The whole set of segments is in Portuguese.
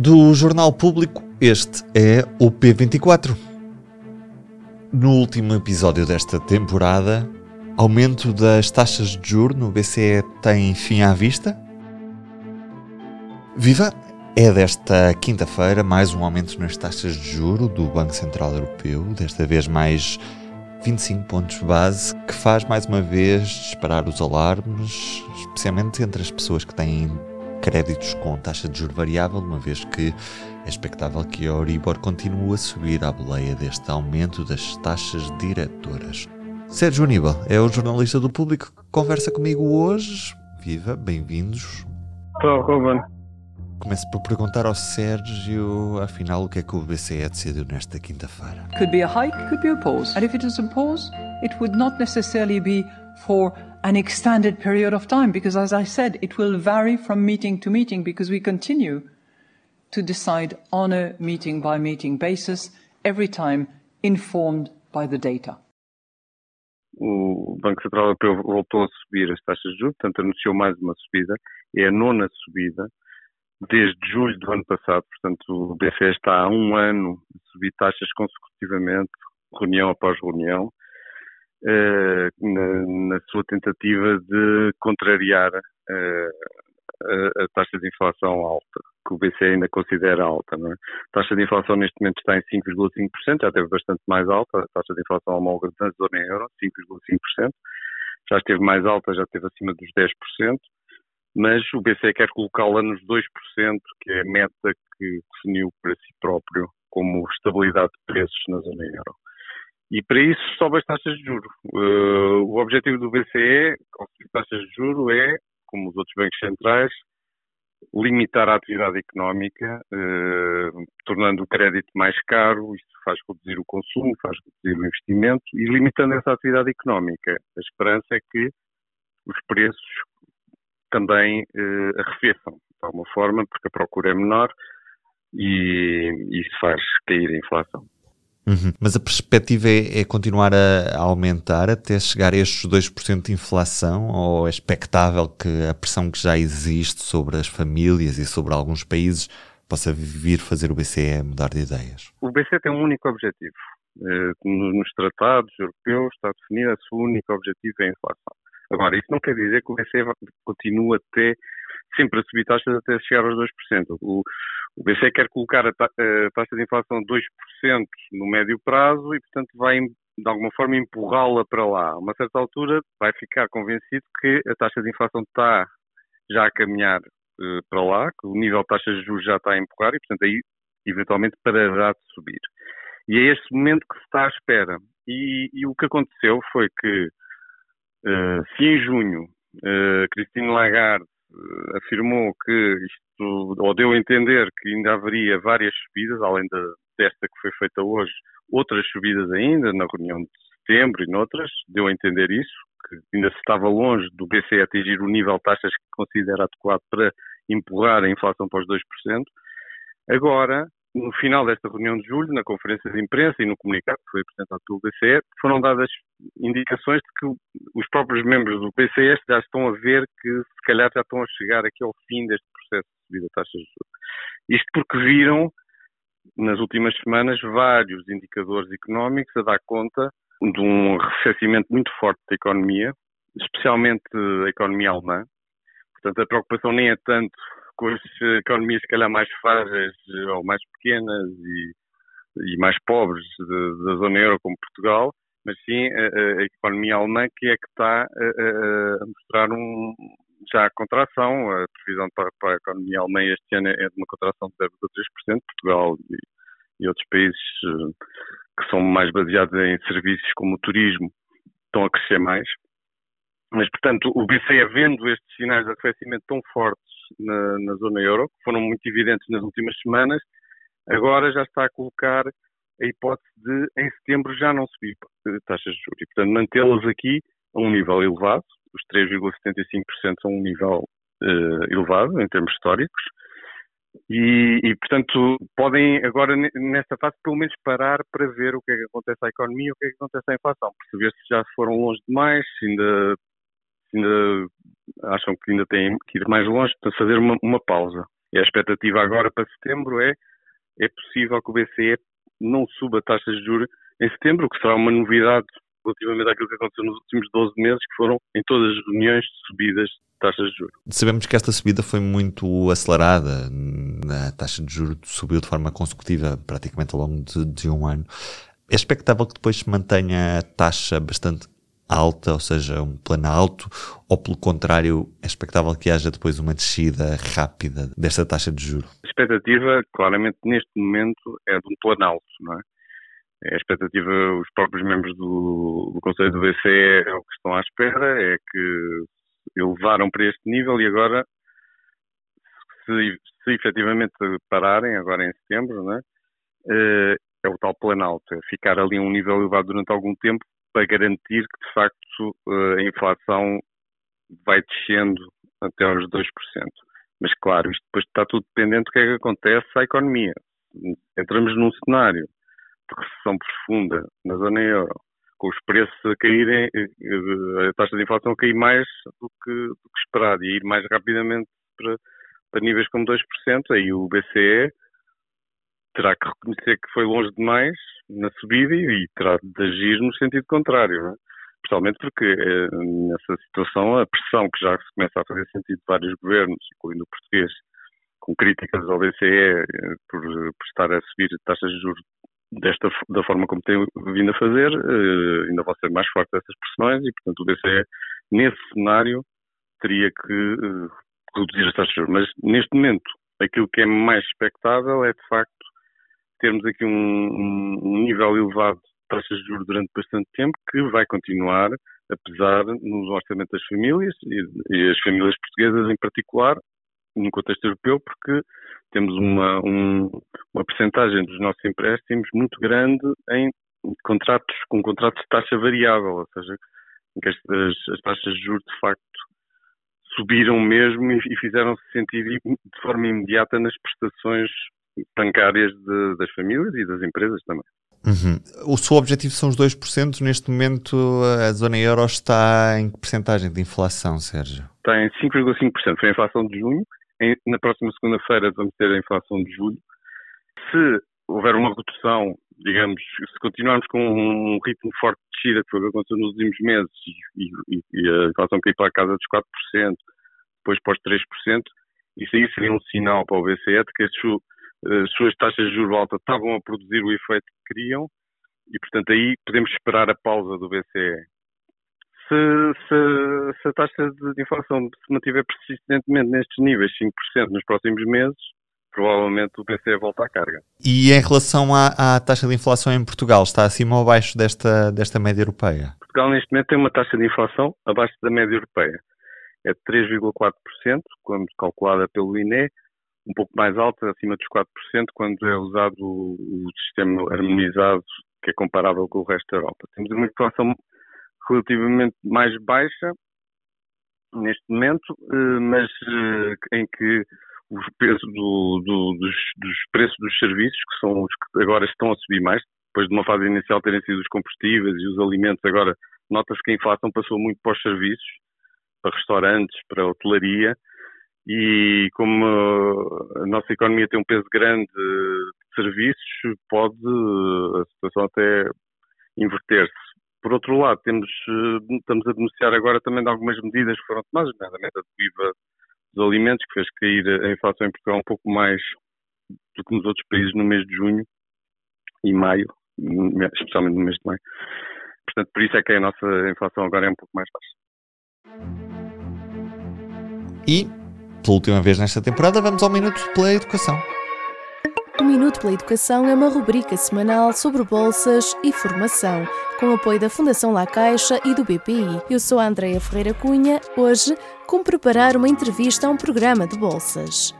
Do Jornal Público, este é o P24. No último episódio desta temporada, aumento das taxas de juros no BCE tem fim à vista? Viva! É desta quinta-feira mais um aumento nas taxas de juro do Banco Central Europeu, desta vez mais 25 pontos base, que faz mais uma vez disparar os alarmes, especialmente entre as pessoas que têm créditos com taxa de juro variável, uma vez que é expectável que a Euribor continue a subir à boleia deste aumento das taxas diretoras. Sérgio Aníbal é o jornalista do público que conversa comigo hoje. Viva, bem-vindos. Estou, Ruben. Começo por perguntar ao Sérgio, afinal, o que é que o BCE decidiu nesta quinta-feira? Could be a hike, could be a pause. And if it is a pause, it would not necessarily be for an extended period of time because, as I said, it will vary from meeting to meeting because we continue to decide on a meeting by meeting basis every time informed by the data. O Banco Central Europeu voltou a subir as taxas de juros, portanto anunciou mais uma subida, é a nona subida desde julho do ano passado, portanto o BCE está há um ano a subir taxas consecutivamente, reunião após reunião, na, na, sua tentativa de contrariar uh, a, a, taxa de inflação alta, que o BCE ainda considera alta. É? A taxa de inflação neste momento está em 5,5%, já esteve bastante mais alta, a taxa de inflação homóloga da zona euro, 5,5%, já esteve mais alta, já esteve acima dos 10%, mas o BCE quer colocá-la nos 2%, que é a meta que definiu para si próprio como estabilidade de preços na zona euro. E para isso sobe as taxas de juros. Uh, o objetivo do BCE, com as taxas de juros, é, como os outros bancos centrais, limitar a atividade económica, uh, tornando o crédito mais caro, isto faz reduzir o consumo, faz reduzir o investimento, e limitando essa atividade económica. A esperança é que os preços também uh, arrefeçam, de alguma forma, porque a procura é menor e isso faz cair a inflação. Uhum. Mas a perspectiva é, é continuar a, aumentar até chegar a estes 2% de inflação ou é expectável que a pressão que já existe sobre as famílias e sobre alguns países possa vir fazer o BCE mudar de ideias? O BCE tem um único objetivo. Eh, nos tratados europeus está definido, o seu único objetivo é a inflação. Agora, isso não quer dizer que o BCE continue até sempre a subir taxas até chegar aos 2%. O, o BCE quer colocar a, ta a taxa de inflação de 2% no médio prazo e, portanto, vai de alguma forma empurrá-la para lá. A uma certa altura vai ficar convencido que a taxa de inflação está já a caminhar uh, para lá, que o nível de taxas de juros já está a empurrar e, portanto, aí eventualmente parará de subir. E é este momento que se está à espera. E, e o que aconteceu foi que, uh, se em junho uh, Christine Lagarde afirmou que isto, ou deu a entender que ainda haveria várias subidas, além de, desta que foi feita hoje, outras subidas ainda, na reunião de setembro e noutras, deu a entender isso, que ainda se estava longe do BCE atingir o nível de taxas que considera adequado para empurrar a inflação para os 2%. Agora, no final desta reunião de julho, na conferência de imprensa e no comunicado que foi apresentado pelo BCE, foram dadas indicações de que os próprios membros do BCE já estão a ver que se calhar já estão a chegar aqui ao fim deste processo subida de taxas de juros. Isto porque viram nas últimas semanas vários indicadores económicos a dar conta de um arrefecimento muito forte da economia, especialmente a economia alemã. Portanto, a preocupação nem é tanto com as economias, se calhar, mais frágeis ou mais pequenas e, e mais pobres da zona euro, como Portugal, mas sim a, a, economia alemã que é que está a, a, mostrar um, já a contração. A previsão para, para, a economia alemã este ano é de uma contração de 0,3%, Portugal e, e outros países eh, que são mais baseados em serviços como o turismo estão a crescer mais. Mas, portanto, o BCE, vendo estes sinais de arrefecimento tão fortes na, na zona euro, que foram muito evidentes nas últimas semanas, agora já está a colocar a hipótese de, em setembro, já não subir taxas de juros. E, portanto, mantê-las aqui a um nível elevado. Os 3,75% são um nível uh, elevado em termos históricos. E, e, portanto, podem agora, nesta fase, pelo menos parar para ver o que é que acontece à economia, o que é que acontece à inflação, perceber se já foram longe demais, se ainda ainda acham que ainda têm que ir mais longe, para fazer uma, uma pausa. E a expectativa agora para setembro é é possível que o BCE não suba taxas de juros em setembro, o que será uma novidade relativamente àquilo que aconteceu nos últimos 12 meses, que foram em todas as reuniões subidas de taxas de juros. Sabemos que esta subida foi muito acelerada. A taxa de juros subiu de forma consecutiva, praticamente ao longo de, de um ano. É expectável que depois se mantenha a taxa bastante alta, ou seja, um plano alto, ou pelo contrário, é expectável que haja depois uma descida rápida desta taxa de juros? A expectativa, claramente, neste momento, é de um plano alto, não é? A expectativa, os próprios membros do, do Conselho do BCE é o que estão à espera, é que elevaram para este nível e agora, se, se efetivamente pararem, agora em setembro, é? Eh, é o tal planalto, é ficar ali a um nível elevado durante algum tempo para garantir que, de facto, eh, a inflação vai descendo até aos 2%. Mas, claro, isto depois está tudo dependente do que é que acontece à economia. Entramos num cenário de recessão profunda na zona euro, com os preços a caírem, eh, a taxa de inflação a cair mais do que, do que esperado e ir mais rapidamente para, para níveis como 2%, aí o BCE terá que reconhecer que foi longe demais na subida e, e terá de agir no sentido contrário. Não é? Porque eh, nessa situação a pressão que já se começa a fazer sentido de vários governos, incluindo o português, com críticas ao BCE eh, por, por estar a subir taxas de juros desta, da forma como tem vindo a fazer, eh, ainda vão ser mais fortes essas pressões e, portanto, o BCE, nesse cenário, teria que eh, reduzir as taxas. Mas, neste momento, aquilo que é mais expectável é, de facto, termos aqui um, um nível elevado de taxas de juros durante bastante tempo, que vai continuar, apesar no orçamento das famílias, e, e as famílias portuguesas em particular, no contexto europeu, porque temos uma, um, uma percentagem dos nossos empréstimos muito grande em contratos com contratos de taxa variável, ou seja, em que as, as taxas de juros de facto subiram mesmo e, e fizeram-se sentir de forma imediata nas prestações bancárias de, das famílias e das empresas também. Uhum. O seu objetivo são os 2%. Neste momento, a zona euro está em que percentagem de inflação, Sérgio? Está em 5,5%. Foi a inflação de junho na próxima segunda-feira vamos ter a inflação de julho. Se houver uma redução, digamos, se continuarmos com um ritmo forte de descida, que foi o que aconteceu nos últimos meses, e, e, e a inflação cair para a casa dos 4%, depois para os 3%, isso aí seria um sinal para o BCE de que as, as suas taxas de juros altas estavam a produzir o efeito que queriam, e portanto aí podemos esperar a pausa do BCE se, se, se, a taxa de inflação se mantiver persistentemente nestes níveis, 5% nos próximos meses, provavelmente o BCE volta à carga. E em relação à, à, taxa de inflação em Portugal, está acima ou abaixo desta, desta média europeia? Portugal neste momento tem uma taxa de inflação abaixo da média europeia. É de 3,4%, quando calculada pelo INE, um pouco mais alta, acima dos 4%, quando é usado o, o sistema harmonizado, que é comparável com o resto da Europa. Temos uma inflação relativamente mais baixa neste momento, eh, mas eh, em que os preços do, do, dos, dos, preços dos serviços, que são os que agora estão a subir mais, depois de uma fase inicial terem sido os combustíveis e os alimentos, agora nota-se que a inflação passou muito para os serviços, para restaurantes, para hotelaria, e como a nossa economia tem um peso grande de serviços, pode a situação até inverter-se. Por outro lado, temos, eh, estamos a denunciar agora também de algumas medidas que foram tomadas, nomeadamente a do IVA dos alimentos, que fez cair a inflação em Portugal um pouco mais do que nos outros países no mês de junho e maio, especialmente no mês de maio. Portanto, por isso é que a nossa inflação agora é um pouco mais baixa. E, pela última vez nesta temporada, vamos ao Minuto pela Educação. O Minuto pela Educação é uma rubrica semanal sobre bolsas e formação, com apoio da Fundação La Caixa e do BPI. Eu sou a Andreia Ferreira Cunha, hoje como preparar uma entrevista a um programa de bolsas.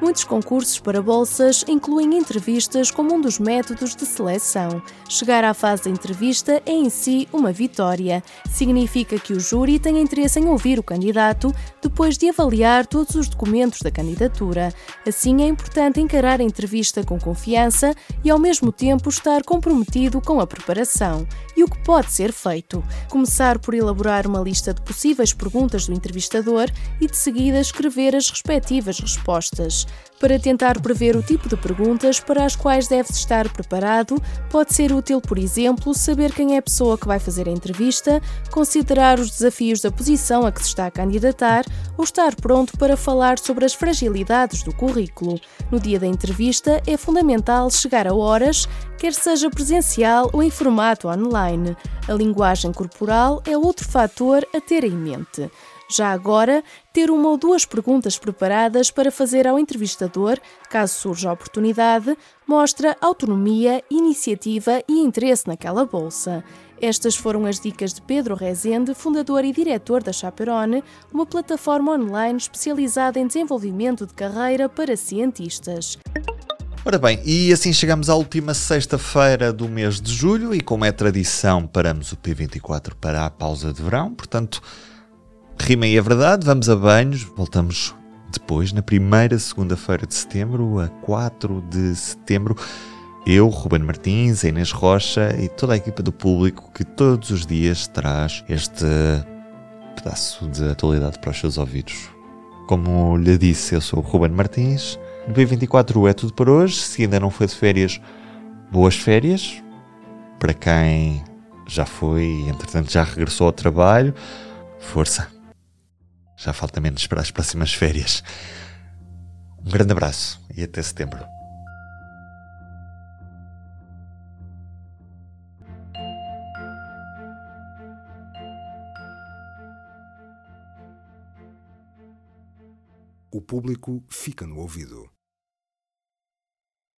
Muitos concursos para bolsas incluem entrevistas como um dos métodos de seleção. Chegar à fase da entrevista é em si uma vitória. Significa que o júri tem interesse em ouvir o candidato depois de avaliar todos os documentos da candidatura. Assim, é importante encarar a entrevista com confiança e, ao mesmo tempo, estar comprometido com a preparação. E o que pode ser feito? Começar por elaborar uma lista de possíveis perguntas do entrevistador e, de seguida, escrever as respectivas respostas. Para tentar prever o tipo de perguntas para as quais deve estar preparado, pode ser útil, por exemplo, saber quem é a pessoa que vai fazer a entrevista, considerar os desafios da posição a que se está a candidatar ou estar pronto para falar sobre as fragilidades do currículo. No dia da entrevista, é fundamental chegar a horas, quer seja presencial ou em formato online. A linguagem corporal é outro fator a ter em mente. Já agora, ter uma ou duas perguntas preparadas para fazer ao entrevistador, caso surja a oportunidade, mostra autonomia, iniciativa e interesse naquela bolsa. Estas foram as dicas de Pedro Rezende, fundador e diretor da Chaperone, uma plataforma online especializada em desenvolvimento de carreira para cientistas. Ora bem, e assim chegamos à última sexta-feira do mês de julho e como é tradição paramos o P24 para a pausa de verão, portanto Rima e a verdade, vamos a banhos, voltamos depois, na primeira segunda-feira de setembro, a 4 de setembro. Eu, Ruben Martins, a Inês Rocha e toda a equipa do público que todos os dias traz este pedaço de atualidade para os seus ouvidos. Como lhe disse, eu sou o Ruben Martins. No B24 é tudo por hoje. Se ainda não foi de férias, boas férias. Para quem já foi entretanto já regressou ao trabalho, força! Já falta menos para as próximas férias. Um grande abraço e até setembro. O público fica no ouvido.